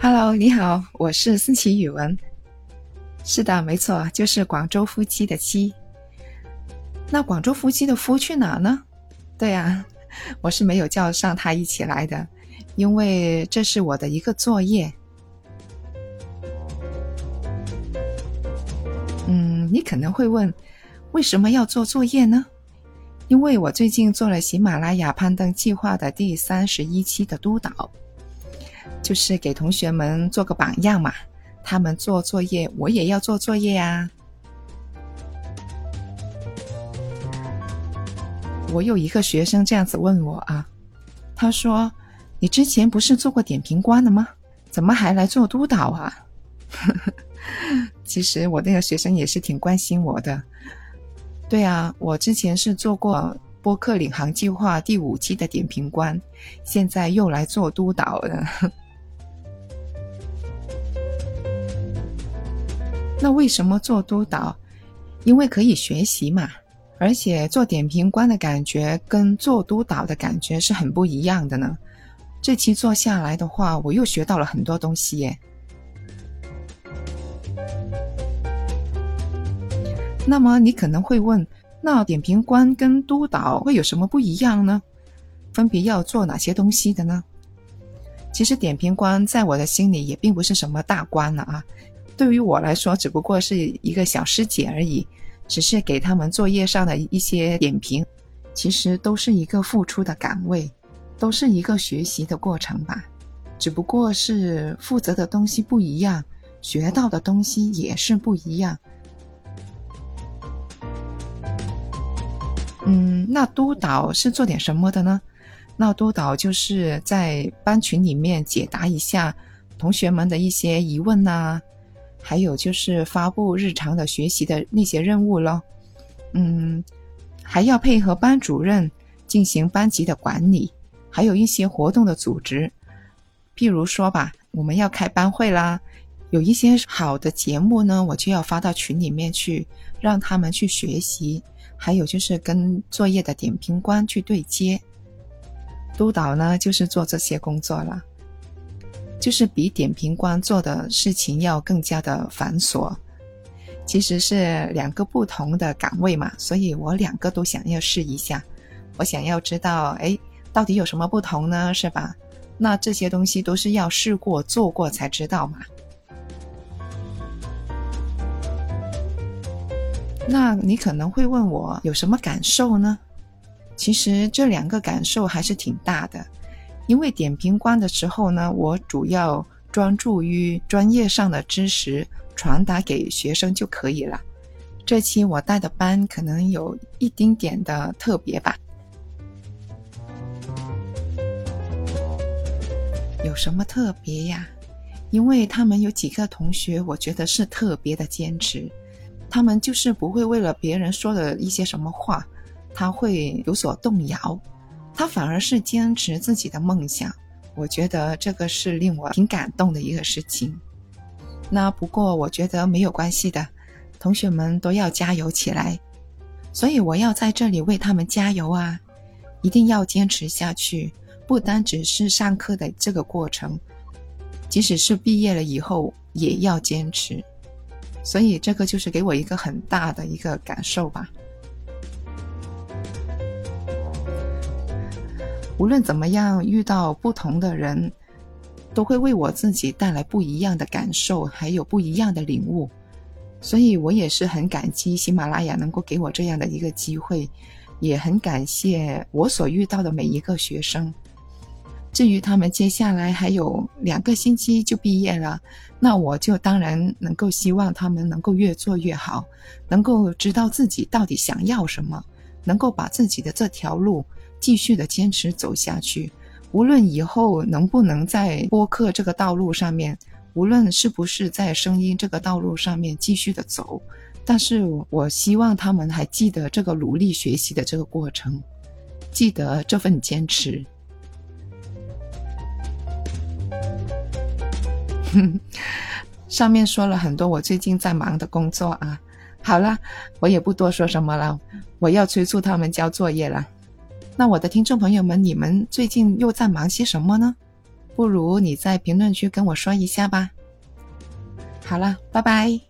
Hello，你好，我是思琪语文。是的，没错，就是广州夫妻的妻。那广州夫妻的夫去哪呢？对呀，我是没有叫上他一起来的，因为这是我的一个作业。嗯，你可能会问，为什么要做作业呢？因为我最近做了喜马拉雅攀登计划的第三十一期的督导，就是给同学们做个榜样嘛。他们做作业，我也要做作业呀。我有一个学生这样子问我啊，他说：“你之前不是做过点评官的吗？怎么还来做督导啊？” 其实我那个学生也是挺关心我的。对啊，我之前是做过播客领航计划第五期的点评官，现在又来做督导了。那为什么做督导？因为可以学习嘛，而且做点评官的感觉跟做督导的感觉是很不一样的呢。这期做下来的话，我又学到了很多东西耶。那么你可能会问，那点评官跟督导会有什么不一样呢？分别要做哪些东西的呢？其实点评官在我的心里也并不是什么大官了啊。对于我来说，只不过是一个小师姐而已，只是给他们作业上的一些点评。其实都是一个付出的岗位，都是一个学习的过程吧。只不过是负责的东西不一样，学到的东西也是不一样。嗯，那督导是做点什么的呢？那督导就是在班群里面解答一下同学们的一些疑问呐。还有就是发布日常的学习的那些任务咯，嗯，还要配合班主任进行班级的管理，还有一些活动的组织。譬如说吧，我们要开班会啦，有一些好的节目呢，我就要发到群里面去，让他们去学习。还有就是跟作业的点评官去对接，督导呢就是做这些工作了。就是比点评官做的事情要更加的繁琐，其实是两个不同的岗位嘛，所以我两个都想要试一下。我想要知道，哎，到底有什么不同呢？是吧？那这些东西都是要试过做过才知道嘛。那你可能会问我有什么感受呢？其实这两个感受还是挺大的。因为点评官的时候呢，我主要专注于专业上的知识传达给学生就可以了。这期我带的班可能有一丁点的特别吧。有什么特别呀？因为他们有几个同学，我觉得是特别的坚持，他们就是不会为了别人说的一些什么话，他会有所动摇。他反而是坚持自己的梦想，我觉得这个是令我挺感动的一个事情。那不过我觉得没有关系的，同学们都要加油起来，所以我要在这里为他们加油啊！一定要坚持下去，不单只是上课的这个过程，即使是毕业了以后也要坚持。所以这个就是给我一个很大的一个感受吧。无论怎么样，遇到不同的人，都会为我自己带来不一样的感受，还有不一样的领悟。所以我也是很感激喜马拉雅能够给我这样的一个机会，也很感谢我所遇到的每一个学生。至于他们接下来还有两个星期就毕业了，那我就当然能够希望他们能够越做越好，能够知道自己到底想要什么，能够把自己的这条路。继续的坚持走下去，无论以后能不能在播客这个道路上面，无论是不是在声音这个道路上面继续的走，但是我希望他们还记得这个努力学习的这个过程，记得这份坚持。上面说了很多我最近在忙的工作啊，好了，我也不多说什么了，我要催促他们交作业了。那我的听众朋友们，你们最近又在忙些什么呢？不如你在评论区跟我说一下吧。好了，拜拜。